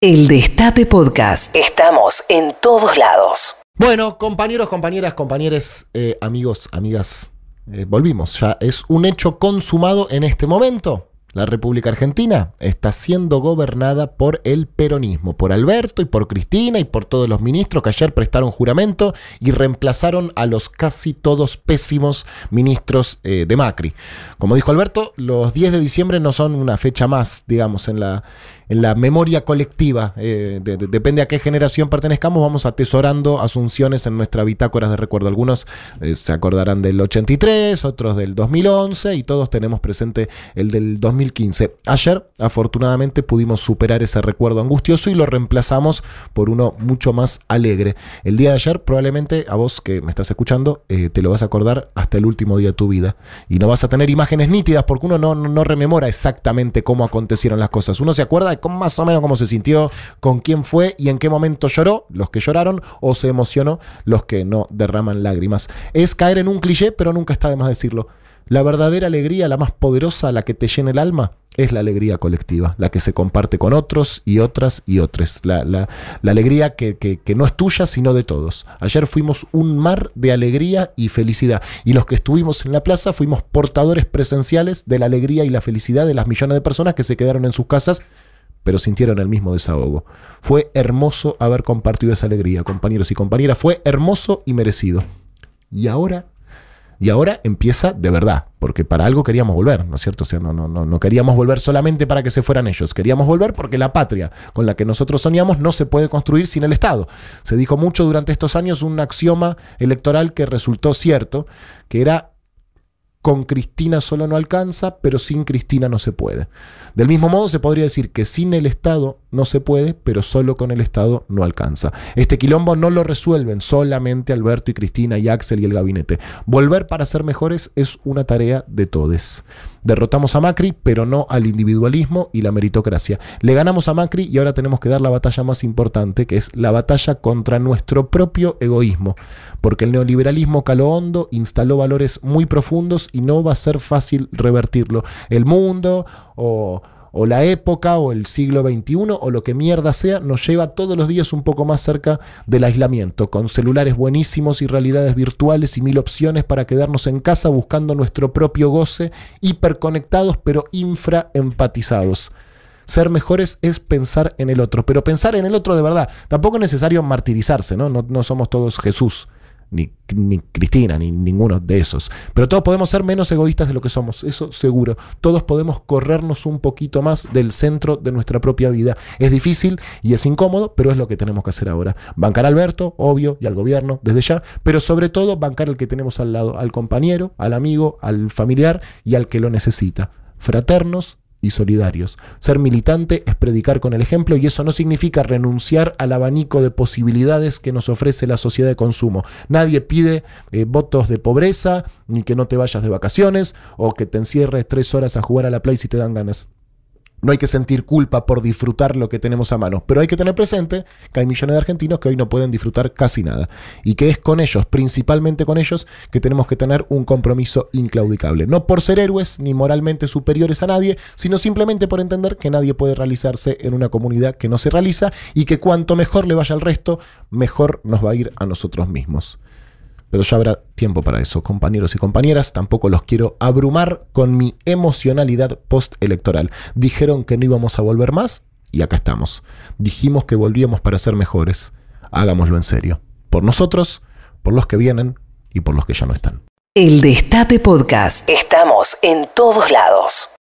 El Destape Podcast. Estamos en todos lados. Bueno, compañeros, compañeras, compañeros, eh, amigos, amigas, eh, volvimos. Ya es un hecho consumado en este momento. La República Argentina está siendo gobernada por el peronismo, por Alberto y por Cristina y por todos los ministros que ayer prestaron juramento y reemplazaron a los casi todos pésimos ministros eh, de Macri. Como dijo Alberto, los 10 de diciembre no son una fecha más, digamos, en la, en la memoria colectiva. Eh, depende a qué generación pertenezcamos, vamos atesorando asunciones en nuestra bitácora de recuerdo. Algunos eh, se acordarán del 83, otros del 2011 y todos tenemos presente el del 2015. Ayer, afortunadamente, pudimos superar ese recuerdo angustioso y lo reemplazamos por uno mucho más alegre. El día de ayer, probablemente a vos que me estás escuchando, eh, te lo vas a acordar hasta el último día de tu vida. Y no vas a tener imágenes nítidas porque uno no, no rememora exactamente cómo acontecieron las cosas. Uno se acuerda de más o menos cómo se sintió, con quién fue y en qué momento lloró, los que lloraron, o se emocionó, los que no derraman lágrimas. Es caer en un cliché, pero nunca está de más decirlo. La verdadera alegría, la más poderosa, la que te llena el alma, es la alegría colectiva, la que se comparte con otros y otras y otros. La, alegría que, que, no es tuya, sino de todos. Ayer fuimos un mar de alegría y felicidad. Y los que estuvimos en la plaza fuimos portadores presenciales de la alegría y la felicidad de las millones de personas que se quedaron en sus casas pero sintieron el mismo desahogo. Fue hermoso haber compartido esa alegría, compañeros y compañeras. Fue hermoso y merecido. Y ahora, y ahora empieza de verdad, porque para algo queríamos volver, ¿no es cierto? O sea, no, no, no, no queríamos volver solamente para que se fueran ellos, queríamos volver porque la patria con la que nosotros soñamos no se puede construir sin el Estado. Se dijo mucho durante estos años un axioma electoral que resultó cierto, que era con Cristina solo no alcanza, pero sin Cristina no se puede. Del mismo modo se podría decir que sin el Estado no se puede, pero solo con el Estado no alcanza. Este quilombo no lo resuelven solamente Alberto y Cristina y Axel y el gabinete. Volver para ser mejores es una tarea de todos. Derrotamos a Macri, pero no al individualismo y la meritocracia. Le ganamos a Macri y ahora tenemos que dar la batalla más importante, que es la batalla contra nuestro propio egoísmo. Porque el neoliberalismo caló hondo, instaló valores muy profundos y no va a ser fácil revertirlo. El mundo o o la época o el siglo XXI o lo que mierda sea, nos lleva todos los días un poco más cerca del aislamiento, con celulares buenísimos y realidades virtuales y mil opciones para quedarnos en casa buscando nuestro propio goce, hiperconectados pero infraempatizados. Ser mejores es pensar en el otro, pero pensar en el otro de verdad. Tampoco es necesario martirizarse, ¿no? No, no somos todos Jesús ni, Cristina, ni ninguno de esos. Pero todos podemos ser menos egoístas de lo que somos, eso seguro. Todos podemos corrernos un poquito más del centro de nuestra propia vida. Es difícil y es incómodo, pero es lo que tenemos que hacer ahora. Bancar a Alberto, obvio, y al gobierno, desde ya, pero sobre todo bancar al que tenemos al lado, al compañero, al amigo, al familiar y al que lo necesita. Fraternos, y solidarios. Ser militante es predicar con el ejemplo y eso no significa renunciar al abanico de posibilidades que nos ofrece la sociedad de consumo. Nadie pide eh, votos de pobreza, ni que no te vayas de vacaciones, o que te encierres tres horas a jugar a la play si te dan ganas. No hay que sentir culpa por disfrutar lo que tenemos a mano, pero hay que tener presente que hay millones de argentinos que hoy no pueden disfrutar casi nada y que es con ellos, principalmente con ellos, que tenemos que tener un compromiso inclaudicable. No por ser héroes ni moralmente superiores a nadie, sino simplemente por entender que nadie puede realizarse en una comunidad que no se realiza y que cuanto mejor le vaya al resto, mejor nos va a ir a nosotros mismos. Pero ya habrá tiempo para eso, compañeros y compañeras. Tampoco los quiero abrumar con mi emocionalidad postelectoral. Dijeron que no íbamos a volver más y acá estamos. Dijimos que volvíamos para ser mejores. Hagámoslo en serio. Por nosotros, por los que vienen y por los que ya no están. El Destape Podcast. Estamos en todos lados.